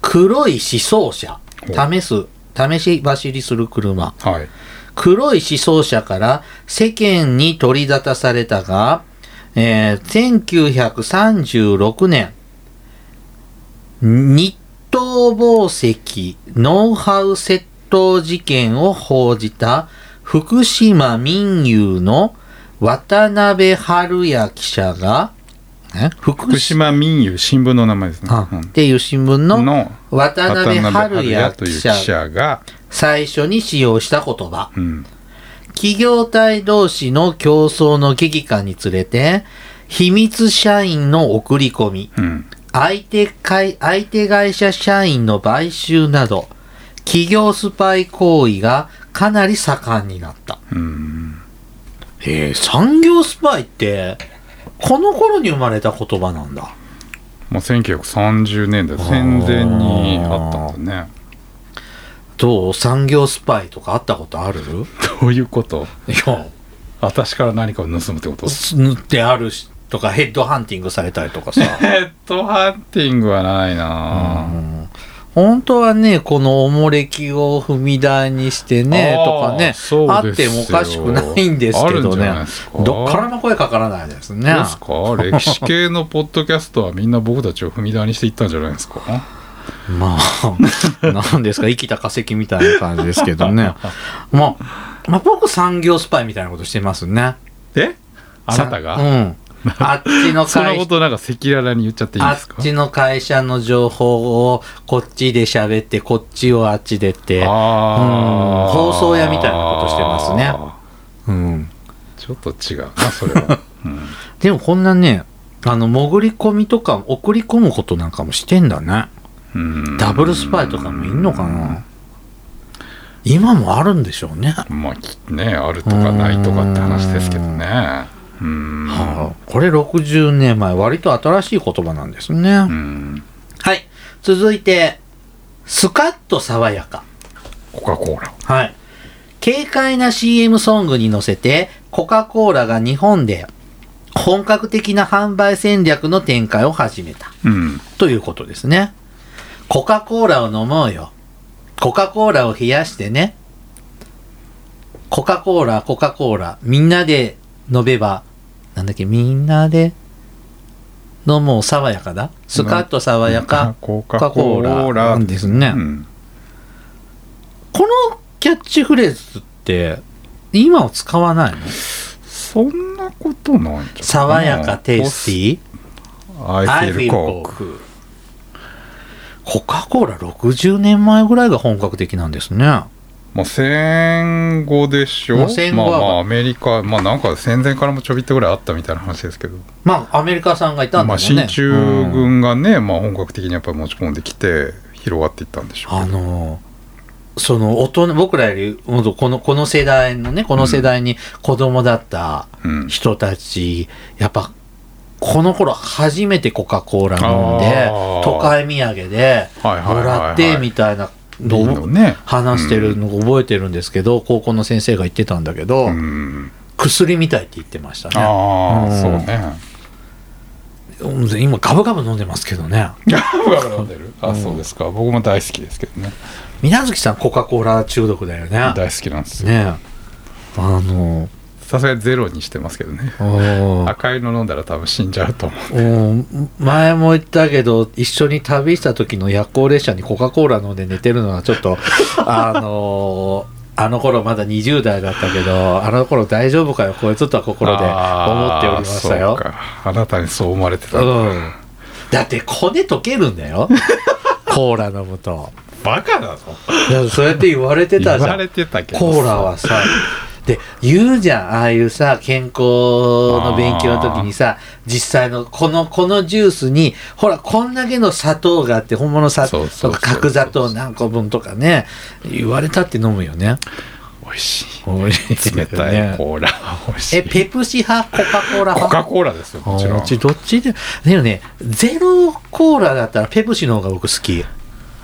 Speaker 1: 黒い思想車。
Speaker 2: ほ
Speaker 1: 試す、試し走りする車。
Speaker 2: はい
Speaker 1: 黒い思想車から世間に取り沙汰されたが、えー1936年、日東紡績ノウハウ窃盗事件を報じた福島民友の渡辺春也記者が、え福
Speaker 2: 福島民友新聞の名前ですね。
Speaker 1: あ
Speaker 2: うん
Speaker 1: っていう新聞の
Speaker 2: の
Speaker 1: 渡辺春也
Speaker 2: 記
Speaker 1: 記者
Speaker 2: 者が、
Speaker 1: 最初に使用した言葉。
Speaker 2: うん
Speaker 1: 企業体同士の競争の激化につれて、秘密社員の送り込み、
Speaker 2: うん
Speaker 1: 相手会相手会社社員の買収など、企業スパイ行為がかなり盛んになった。
Speaker 2: うん
Speaker 1: へえ、産業スパイって、この頃に生まれた言葉なんだ。
Speaker 2: まあ、1930年代戦前にあったんだね。
Speaker 1: どう？産業スパイとかあったことある？[laughs]
Speaker 2: どういうこと？
Speaker 1: いや、
Speaker 2: 私から何かを盗むってこと？
Speaker 1: 塗ってあるしとか、ヘッドハンティングされたりとかさ。[laughs]
Speaker 2: ヘッドハンティングはないな
Speaker 1: うん本当はね、このおもれきを踏み台にしてね、とかね、あってもおかしくないんですけどね。どっからも声かからないですね。
Speaker 2: ですか？[laughs] 歴史系のポッドキャストはみんな僕たちを踏み台にしていったんじゃないですか？
Speaker 1: まあ、なんですか、生きた化石みたいな感じですけどね。[laughs] まあ、まあ、僕産業スパイみたいなことしてますね。
Speaker 2: え？あなたが、
Speaker 1: さうん。あっちの
Speaker 2: その
Speaker 1: 会
Speaker 2: ことなんか赤裸々に言っちゃっていい
Speaker 1: あっ
Speaker 2: ですか？
Speaker 1: ちの会社の情報をこっちで喋って、こっちをあっちでって、うん放送屋みたいなことしてますね。うん。
Speaker 2: ちょっと違うなそれは、[laughs] うん。
Speaker 1: でもこんなね、あの、潜り込みとか送り込むことなんかもしてんだね。
Speaker 2: うん。
Speaker 1: ダブルスパイとかもいんのかな。今もあるんでしょうね。
Speaker 2: まあきねあるとかないとかって話ですけどね。うん
Speaker 1: はあ、これ60年前、割と新しい言葉なんですね。
Speaker 2: うん
Speaker 1: はい。続いて、スカッと爽やか。
Speaker 2: コカ・コーラ
Speaker 1: はい。軽快な CM ソングに乗せて、コカ・コーラが日本で本格的な販売戦略の展開を始めた。
Speaker 2: うん
Speaker 1: ということですね。コカ・コーラを飲もうよ。コカ・コーラを冷やしてね。コカ・コーラ、コカ・コーラ。みんなで飲めば、なんだっけ、みんなで飲もう爽やかだ？スカッと爽やか？
Speaker 2: コカ・コーラ。
Speaker 1: なんですね。
Speaker 2: うん。
Speaker 1: このキャッチフレーズって、今は使わないの？
Speaker 2: そんなことないんじゃない
Speaker 1: 爽やか、テイスティー
Speaker 2: ？I feel coke
Speaker 1: コカ・コーラ60年前ぐらいが本格的なんですね。
Speaker 2: まあ戦後でしょ？
Speaker 1: もう戦後は
Speaker 2: まあまあアメリカまあなんか戦前からもちょびっとぐらいあったみたいな話ですけど。
Speaker 1: まあ、アメリカさんがいたんだ
Speaker 2: まあ
Speaker 1: もんね。
Speaker 2: 進駐軍がね、まあ本格的にやっぱり持ち込んできて広がっていったんでしょう
Speaker 1: あのその大人僕らよりもっとこのこの世代のねこの世代に子供だった
Speaker 2: うん。
Speaker 1: 人たち、やっぱこの頃初めてコカ・コーラ飲んで都会土産でもらってみたいな
Speaker 2: ね。
Speaker 1: 話してるのを覚えてるんですけど、高校の先生が言ってたんだけど、
Speaker 2: うん。
Speaker 1: 薬みたいって言ってましたね。
Speaker 2: ああ、
Speaker 1: うん。
Speaker 2: そうね。
Speaker 1: うん今ガブガブ飲んでますけどね。
Speaker 2: ガブガブ飲んでる？あそうですか。僕も大好きですけどね。
Speaker 1: 水無月さんコカ・コーラ中毒だよね。
Speaker 2: 大好きなんですよ。
Speaker 1: ねえ。あの
Speaker 2: さすがにゼロにしてますけどね。赤いの飲んだら多分死んじゃうと思う。
Speaker 1: うん前も言ったけど一緒に旅した時の夜行列車にコカ・コーラ飲んで寝てるのはちょっと [laughs] あのーあの頃まだ20代だったけどあの頃大丈夫かよこいつとは心で思っておりましたよ。
Speaker 2: あなたにそう思われてた
Speaker 1: うん。だって骨溶けるんだよ。[laughs] コーラ飲むと。
Speaker 2: バカだぞ。
Speaker 1: そうやって言われてたじゃん。コーラはさで言うじゃんああいうさ健康の勉強の時にさ実際のこのこのジュースにほらこんだけの砂糖があって本物砂糖とか角砂糖何個分とかね言われたって飲むよね。
Speaker 2: 美味しい
Speaker 1: 美味しい
Speaker 2: 冷たいコーラ。美味しい
Speaker 1: えペプシ派？コカ・コーラ
Speaker 2: コ
Speaker 1: 派
Speaker 2: カ・コーラですよもちろん。
Speaker 1: あうちどっち？ででもねゼロコーラだったらペプシの方が僕好き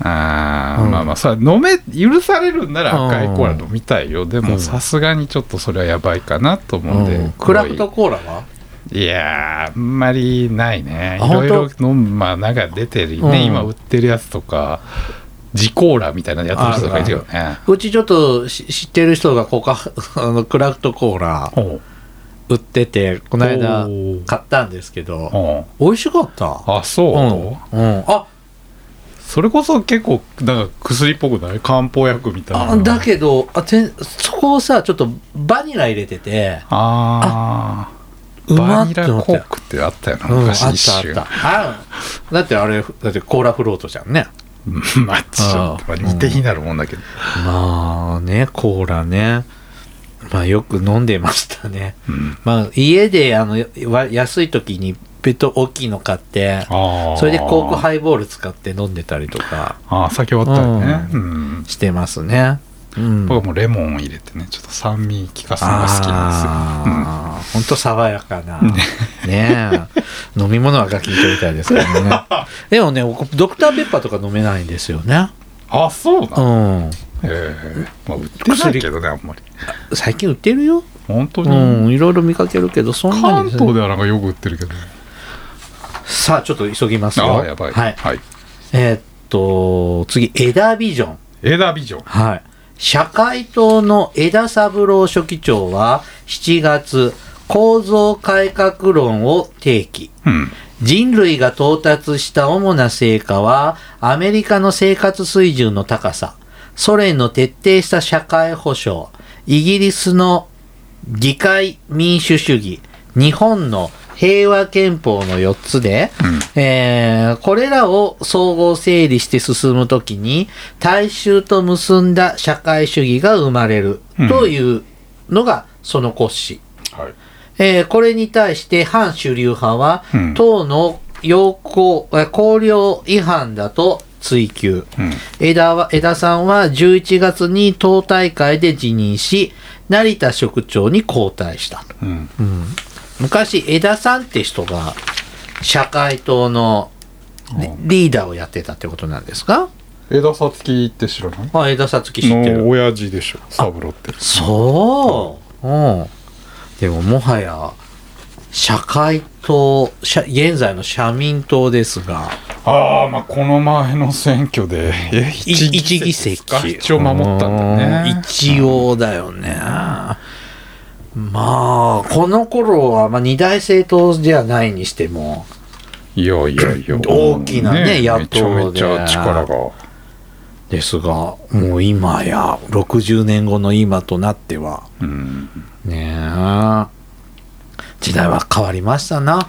Speaker 2: あー、
Speaker 1: うん。
Speaker 2: まあまあさ飲め許されるんなら赤いコーラ
Speaker 1: うん
Speaker 2: 飲みたいよ。で
Speaker 1: うん。
Speaker 2: もさすがにちょっとそれはやばいかなと思うんで、
Speaker 1: うん。クラフトコーラは？い
Speaker 2: やーあんまりないね。
Speaker 1: あ
Speaker 2: いろいろ
Speaker 1: 本
Speaker 2: 飲むまあなんか出てるね、
Speaker 1: うん。
Speaker 2: 今売ってるやつとかジコーラみたいなのやってる人とかいるよね。
Speaker 1: うちちょっとし知ってる人がコカ [laughs] あのクラフトコーラ売っててこの間買ったんですけど
Speaker 2: ほ
Speaker 1: 美味しかった。
Speaker 2: うあそう、
Speaker 1: うん、うん、あ
Speaker 2: それこそ結構なんか薬っぽくない？漢方薬みたいな。
Speaker 1: あだけどあてんそこをさちょっとバニラ入れてて。
Speaker 2: あ
Speaker 1: うまっ
Speaker 2: ーバニラコークってあったよな、
Speaker 1: うん、あっ
Speaker 2: 昔一
Speaker 1: たあっ
Speaker 2: 瞬
Speaker 1: た。あだってあれだってコーラフロートじゃんね。
Speaker 2: うん。まあちょっ似て非なるもんだけど、
Speaker 1: まあねコーラね。まあよく飲んでましたね。
Speaker 2: うん。
Speaker 1: まあ家であのわ安い時にペット大きいの買ってそれでコークハイボール使って飲んでたりとか。
Speaker 2: ああ酒終わったよね。うん、
Speaker 1: してますね。うん、
Speaker 2: 僕はもうレモン入れてねちょっと酸味効かすのが好きなんですよ、
Speaker 1: ああ、本当爽やかな。ね。え。飲み物はガキンみたいですからね。[laughs] でもね、僕ドクターペッパーとか飲めないんですよね。
Speaker 2: あそうな
Speaker 1: う
Speaker 2: の、
Speaker 1: ん。
Speaker 2: へえ。まあ売ってないけどねあんまり。
Speaker 1: 最近売ってるよ。
Speaker 2: 本当に、
Speaker 1: うん、いろいろ見かけるけど、そんな
Speaker 2: 関
Speaker 1: にね、
Speaker 2: 東ではなんかよく売ってるけど
Speaker 1: さあ、ちょっと急ぎますよ。
Speaker 2: ああやばい
Speaker 1: はい。
Speaker 2: はい、
Speaker 1: えーっと、次、枝ビジョン。
Speaker 2: 枝ビジョン
Speaker 1: はい。社会党の枝三郎書記長は7月、構造改革論を提起。
Speaker 2: うん
Speaker 1: 人類が到達した主な成果は、アメリカの生活水準の高さ、ソ連の徹底した社会保障、イギリスの議会民主主義、日本の平和憲法の4つで、えーこれらを総合整理して進むときに、大衆と結んだ社会主義が生まれるというのがその骨子。
Speaker 2: はい。
Speaker 1: えーこれに対して反主流派は、
Speaker 2: うん。
Speaker 1: 党の要項、えー綱領違反だと追及。
Speaker 2: うん。
Speaker 1: 枝は枝さんは11月に党大会で辞任し、成田職長に交代した。
Speaker 2: うん
Speaker 1: 昔、枝さんって人が社会党のリーダーをやってたってことなんですか？
Speaker 2: 枝さつきって知らない？
Speaker 1: あ、枝さつき知ってる。
Speaker 2: の親父でしょ三郎って。
Speaker 1: そう。うん。でももはや、社会党、社現在の社民党ですが、
Speaker 2: ああまあこの前の選挙で一
Speaker 1: 一議席
Speaker 2: か？一応守ったんだ
Speaker 1: うん。
Speaker 2: ね
Speaker 1: 一応だよね。まあ、この頃は、まあ、二大政党じゃないにしても、
Speaker 2: いやいやいや [laughs]
Speaker 1: 大きなね野党
Speaker 2: めちゃめちゃ力が
Speaker 1: ですが、もう今や、60年後の今となっては、
Speaker 2: うん
Speaker 1: ねえ、時代は変わりましたな。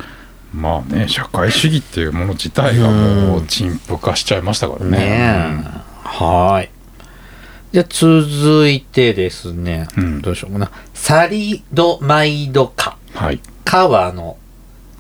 Speaker 2: まあね社会主義っていうもの自体がもう陳腐化しちゃいましたからね
Speaker 1: ねえ。はーい。じゃあ続いてですね、
Speaker 2: うん。
Speaker 1: どうしようかな。サリドマイド化。
Speaker 2: はい。
Speaker 1: 化はあの、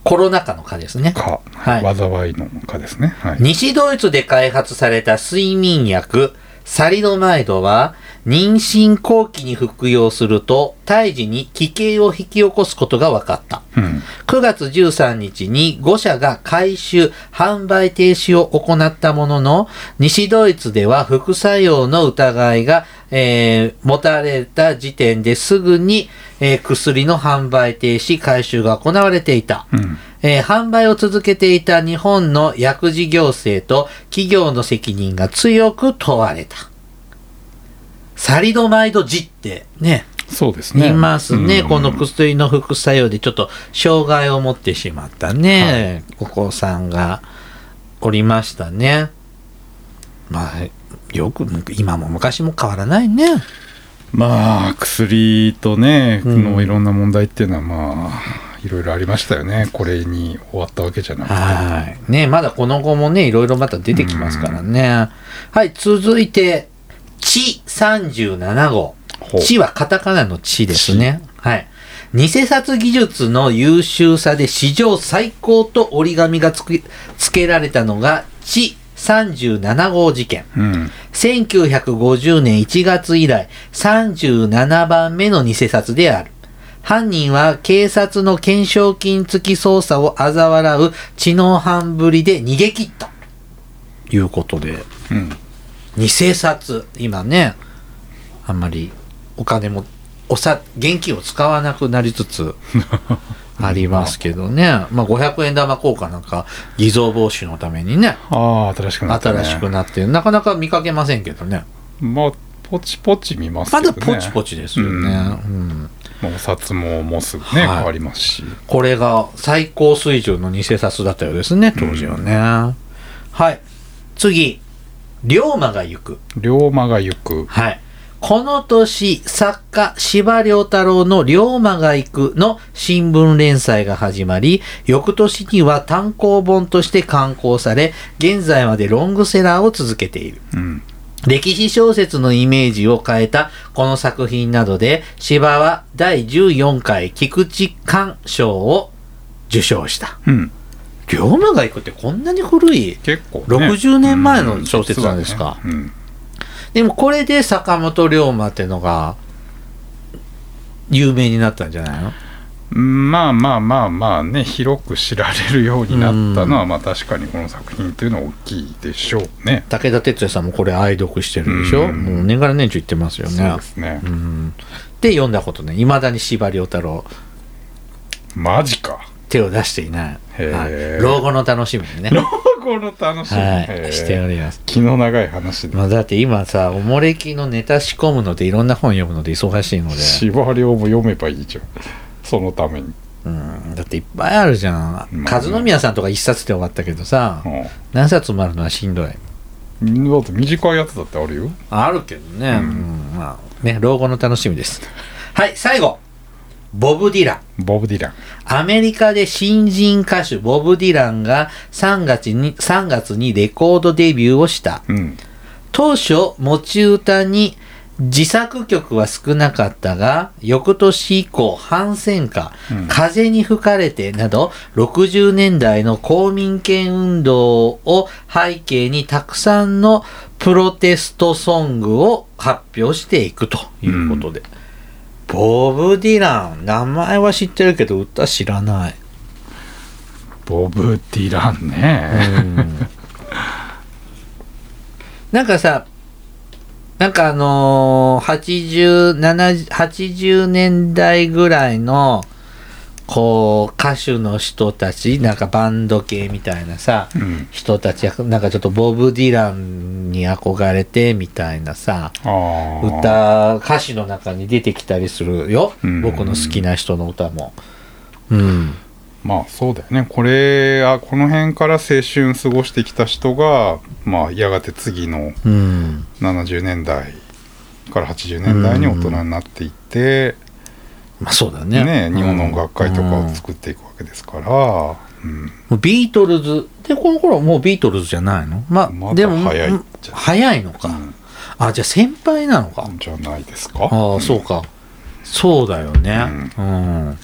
Speaker 1: コロナ禍の化ですね。
Speaker 2: か、
Speaker 1: はい。
Speaker 2: 災いのかですね。はい。
Speaker 1: 西ドイツで開発された睡眠薬、サリドマイドは、妊娠後期に服用すると、胎児に奇形を引き起こすことが分かった。
Speaker 2: うん
Speaker 1: 9月13日に5社が回収、販売停止を行ったものの、西ドイツでは副作用の疑いが、えー持たれた時点ですぐに、えー薬の販売停止、回収が行われていた。
Speaker 2: うん
Speaker 1: えー販売を続けていた日本の薬事行政と企業の責任が強く問われた。サリドマイドジってね、
Speaker 2: そうですね
Speaker 1: いますね。
Speaker 2: うん
Speaker 1: この薬の副作用でちょっと障害を持ってしまったね、お子さんがおりましたね。まあ、よく、今も昔も変わらないね。
Speaker 2: まあ薬とね
Speaker 1: うん
Speaker 2: のいろんな問題っていうのはまあいろいろありましたよねこれに終わったわけじゃなくて
Speaker 1: はい。ね、まだこの後もね、いろいろまた出てきますからね。はい、続いて、地37号。地はカタカナの地ですね。はい。偽札技術の優秀さで史上最高と折り紙がつくつけられたのが、地37号事件。
Speaker 2: うん
Speaker 1: 1950年1月以来37番目の偽札である。犯人は警察の懸賞金付き捜査を嘲笑う知能犯ぶりで逃げ切った。いうことで、
Speaker 2: うん
Speaker 1: 偽札、今ね、あんまりお金も、おさ、現金を使わなくなりつつ [laughs] ありますけどね。まあ500円玉硬貨なんか偽造防止のためにね、
Speaker 2: ああ新しくなった、ね、
Speaker 1: 新しくなって、なかなか見かけませんけどね。
Speaker 2: まあポチポチ見ます
Speaker 1: ま
Speaker 2: けどね
Speaker 1: だポチポチですよね。
Speaker 2: うん
Speaker 1: うん
Speaker 2: まあお札ももうすぐ
Speaker 1: はい
Speaker 2: ね、変わりますし
Speaker 1: これが最高水準の偽札だったようですね、当時はね。はい。次、龍馬が行く。
Speaker 2: 龍馬が行く
Speaker 1: はい。この年、作家、司馬遼太郎の龍馬が行くの新聞連載が始まり、翌年には単行本として刊行され、現在までロングセラーを続けている。
Speaker 2: うん
Speaker 1: 歴史小説のイメージを変えたこの作品などで、芝は第14回菊池寛賞を受賞した。
Speaker 2: うん
Speaker 1: 龍馬が行くってこんなに古い？
Speaker 2: 結構、ね、
Speaker 1: 60年前の小説なんですか？
Speaker 2: うん。
Speaker 1: でもこれで坂本龍馬ってのが有名になったんじゃないの？
Speaker 2: うんまあまあまあまあね広く知られるようになったのは、まあ確かにこの作品っていうのは大きいでしょうね。
Speaker 1: 武田鉄矢さんもこれ愛読してるでしょ、
Speaker 2: うん。
Speaker 1: もう年がら年中言ってますよね。
Speaker 2: そうですね、
Speaker 1: うん。で読んだことね。いまだに司馬遼太郎。
Speaker 2: マジか
Speaker 1: 手を出していない、はい、老後の楽しみにね。[laughs]
Speaker 2: 老後の楽しみ、
Speaker 1: はい。しております。
Speaker 2: 気の長い話で。
Speaker 1: まあ、だって今さおもれきのネタ仕込むのでいろんな本読むので忙しいので、
Speaker 2: 司馬遼も読めばいいじゃん。そのために、
Speaker 1: うん、だっていっぱいあるじゃん、
Speaker 2: まあね。
Speaker 1: 和宮さんとか一冊で終わったけどさ、
Speaker 2: う
Speaker 1: 何冊もあるのはしんどい。
Speaker 2: ん、だって短いやつだってあるよ。
Speaker 1: あるけどね、
Speaker 2: うん。
Speaker 1: うん。まあね老後の楽しみです。はい最後ボブ・ディラン。
Speaker 2: ボブ・ディラン。
Speaker 1: アメリカで新人歌手ボブ・ディランが3月に ,3 月にレコードデビューをした。
Speaker 2: うん。
Speaker 1: 当初持ち歌に自作曲は少なかったが翌年以降反戦歌、
Speaker 2: うん。
Speaker 1: 風に吹かれてなど60年代の公民権運動を背景にたくさんのプロテストソングを発表していくということで、ボブ・ディラン。名前は知ってるけど歌知らない、
Speaker 2: ボブ・ディランね、
Speaker 1: なんかさなんかあのー、80 80年代ぐらいのこう歌手の人たちなんかバンド系みたいなさ
Speaker 2: うん。
Speaker 1: 人たちなんかちょっとボブ・ディランに憧れてみたいなさ歌歌詞の中に出てきたりするよ、
Speaker 2: うん。
Speaker 1: 僕の好きな人の歌も。うん、
Speaker 2: まあそうだよね。これあこの辺から青春過ごしてきた人がまあやがて次の
Speaker 1: うん、
Speaker 2: 70年代から80年代に大人になっていって、
Speaker 1: まあそうだね。
Speaker 2: ね日本の音楽会とか
Speaker 1: うん
Speaker 2: を作っていくわけですから、うん。
Speaker 1: ビートルズ。でこの頃もうビートルズじゃないの？まあ、でも
Speaker 2: 早い
Speaker 1: うん。早いのか、あじゃあ先輩なのか、
Speaker 2: じゃないですか？
Speaker 1: ああそうか。そうだよね。うん、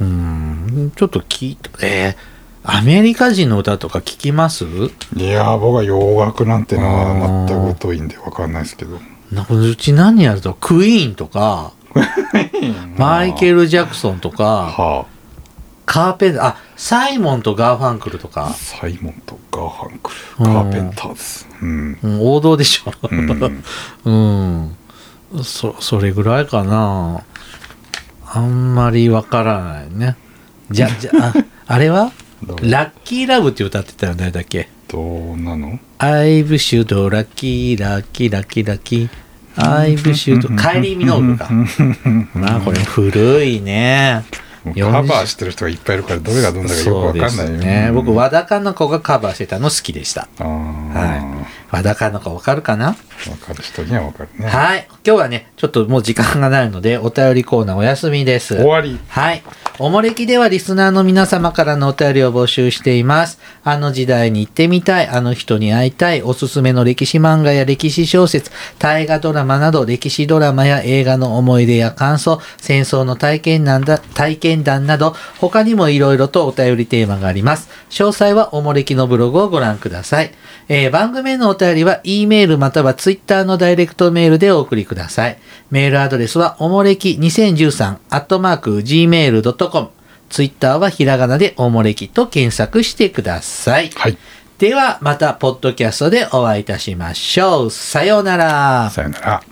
Speaker 1: うん、ちょっと聞いて。えーアメリカ人の歌とか聞きます？
Speaker 2: いやー僕は洋楽なんてのは全く疎いんで分かんないですけど。
Speaker 1: うち何やるとクイーンとか [laughs] [laughs] マイケ
Speaker 2: ル
Speaker 1: ル・ジャクソンとか
Speaker 2: は
Speaker 1: カーペンターあサイモンとガーファンクルと
Speaker 2: あ
Speaker 1: か、
Speaker 2: サイモンとガーファンクル
Speaker 1: うん
Speaker 2: カーペンターズうん、
Speaker 1: うん、王道でしょ
Speaker 2: うん、[laughs]
Speaker 1: うん。そ、それぐらいかな。あんまりわからないね。じゃ、[laughs] じゃ、ああれは？ラッキーラブって歌ってたよ誰だっけ？
Speaker 2: どうなの
Speaker 1: ?I've should ラッキーラッキーラッキーラッキー。アイブシュート、カイリー・ミノーグか。まあこれ古いね。
Speaker 2: カバーしてる人がいっぱいいるからどれがどんだかよくわかんないよ
Speaker 1: ね。僕、和田かな子がカバーしてたの好きでした。はい。和田かな子わかるかな？
Speaker 2: わかる人にはわかるね
Speaker 1: はい。今日はね、ちょっともう時間がないので、お便りコーナーお休みです。
Speaker 2: 終わり
Speaker 1: はい。おもれきではリスナーの皆様からのお便りを募集しています。あの時代に行ってみたい、あの人に会いたい、おすすめの歴史漫画や歴史小説、大河ドラマなど歴史ドラマや映画の思い出や感想、戦争の体験談だ体験談など、他にもいろいろとお便りテーマがあります。詳細はおもれきのブログをご覧ください。えー番組へのお便りは E メールまたは Twitter のダイレクトメールでお送りください。メールアドレスはおもれき2013アットマーク Gmail.com ツイッターはひらがなでおもれきと検索してください。
Speaker 2: はい
Speaker 1: ではまたポッドキャストでお会いいたしましょう。さようなら。
Speaker 2: さよなら